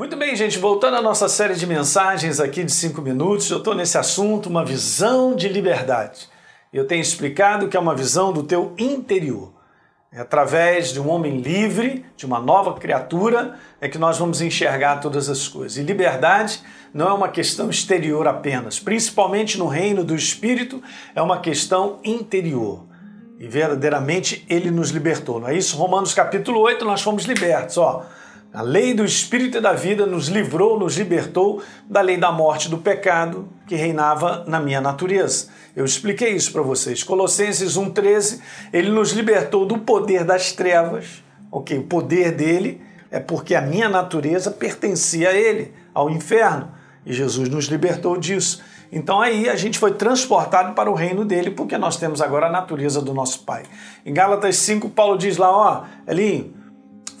Muito bem, gente, voltando à nossa série de mensagens aqui de 5 minutos, eu estou nesse assunto, uma visão de liberdade. Eu tenho explicado que é uma visão do teu interior. É através de um homem livre, de uma nova criatura, é que nós vamos enxergar todas as coisas. E liberdade não é uma questão exterior apenas, principalmente no reino do Espírito, é uma questão interior. E verdadeiramente ele nos libertou, não é isso? Romanos capítulo 8, nós fomos libertos, ó. A lei do Espírito e da vida nos livrou, nos libertou da lei da morte do pecado que reinava na minha natureza. Eu expliquei isso para vocês. Colossenses 1,13, ele nos libertou do poder das trevas. Ok, o poder dele é porque a minha natureza pertencia a ele, ao inferno. E Jesus nos libertou disso. Então aí a gente foi transportado para o reino dele, porque nós temos agora a natureza do nosso Pai. Em Gálatas 5, Paulo diz lá, ó, Elinho,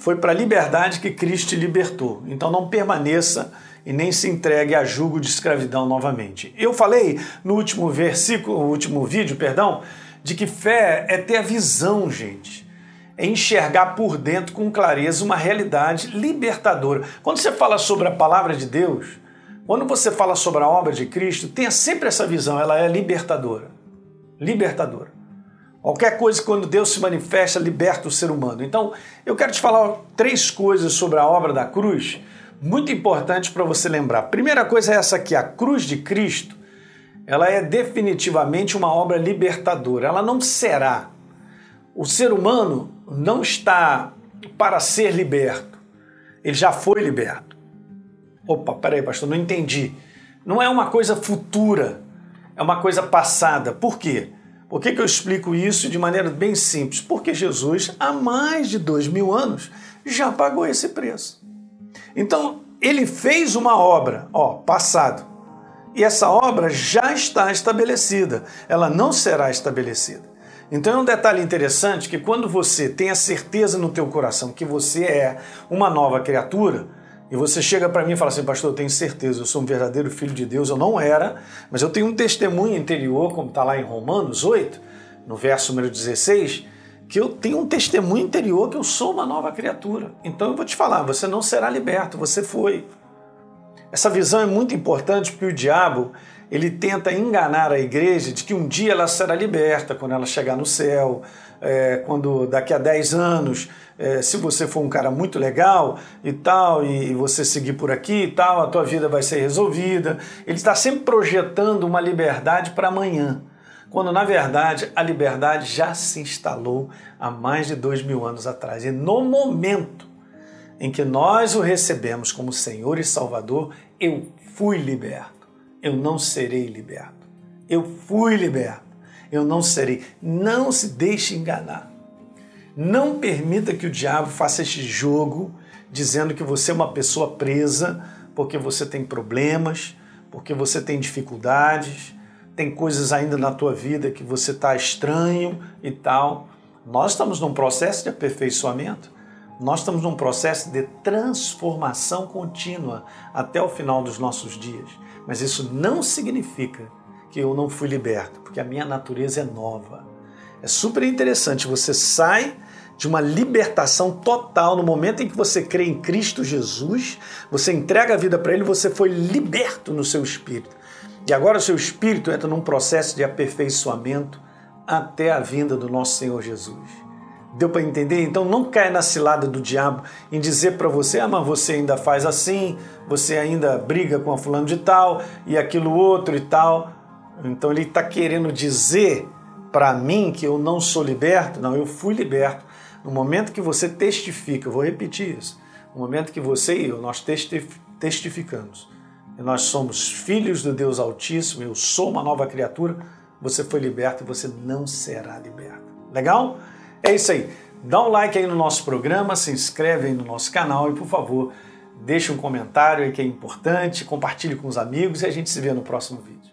foi para a liberdade que Cristo libertou. Então não permaneça e nem se entregue a julgo de escravidão novamente. Eu falei no último versículo, no último vídeo, perdão, de que fé é ter a visão, gente. É enxergar por dentro com clareza uma realidade libertadora. Quando você fala sobre a palavra de Deus, quando você fala sobre a obra de Cristo, tenha sempre essa visão, ela é libertadora. Libertadora. Qualquer coisa, quando Deus se manifesta, liberta o ser humano. Então, eu quero te falar três coisas sobre a obra da cruz, muito importantes para você lembrar. Primeira coisa é essa aqui: a cruz de Cristo, ela é definitivamente uma obra libertadora. Ela não será. O ser humano não está para ser liberto. Ele já foi liberto. Opa, peraí, pastor, não entendi. Não é uma coisa futura, é uma coisa passada. Por quê? Por que, que eu explico isso de maneira bem simples? Porque Jesus, há mais de dois mil anos, já pagou esse preço. Então, ele fez uma obra, ó, passado. E essa obra já está estabelecida, ela não será estabelecida. Então é um detalhe interessante que quando você tem a certeza no teu coração que você é uma nova criatura, e você chega para mim e fala assim, pastor, eu tenho certeza, eu sou um verdadeiro filho de Deus, eu não era, mas eu tenho um testemunho interior, como está lá em Romanos 8, no verso número 16, que eu tenho um testemunho interior que eu sou uma nova criatura. Então eu vou te falar, você não será liberto, você foi. Essa visão é muito importante porque o diabo ele tenta enganar a igreja de que um dia ela será liberta quando ela chegar no céu, é, quando daqui a 10 anos, é, se você for um cara muito legal e tal, e, você seguir por aqui e tal, a tua vida vai ser resolvida. Ele está sempre projetando uma liberdade para amanhã, quando na verdade a liberdade já se instalou há mais de dois mil anos atrás. E no momento em que nós o recebemos como Senhor e Salvador, eu fui liberto, eu não serei liberto. Eu fui liberto eu não serei. Não se deixe enganar. Não permita que o diabo faça este jogo dizendo que você é uma pessoa presa porque você tem problemas, porque você tem dificuldades, tem coisas ainda na tua vida que você está estranho e tal. Nós estamos num processo de aperfeiçoamento. Nós estamos num processo de transformação contínua até o final dos nossos dias. Mas isso não significa que eu não fui liberto, porque a minha natureza é nova. É super interessante, você sai de uma libertação total no momento em que você crê em Cristo Jesus, você entrega a vida para Ele, você foi liberto no seu espírito. E agora o seu espírito entra num processo de aperfeiçoamento até a vinda do nosso Senhor Jesus. Deu para entender? Então não caia na cilada do diabo em dizer para você, ah, mas você ainda faz assim, você ainda briga com a fulano de tal e aquilo outro e tal. Então ele está querendo dizer para mim que eu não sou liberto? Não, eu fui liberto. No momento que você testifica, eu vou repetir isso, no momento que você e eu, nós testificamos, e nós somos filhos do Deus Altíssimo, eu sou uma nova criatura, você foi liberto e você não será liberto. Legal? É isso aí. Dá um like aí no nosso programa, se inscreve aí no nosso canal e, por favor, deixe um comentário aí que é importante, compartilhe com os amigos e a gente se vê no próximo vídeo.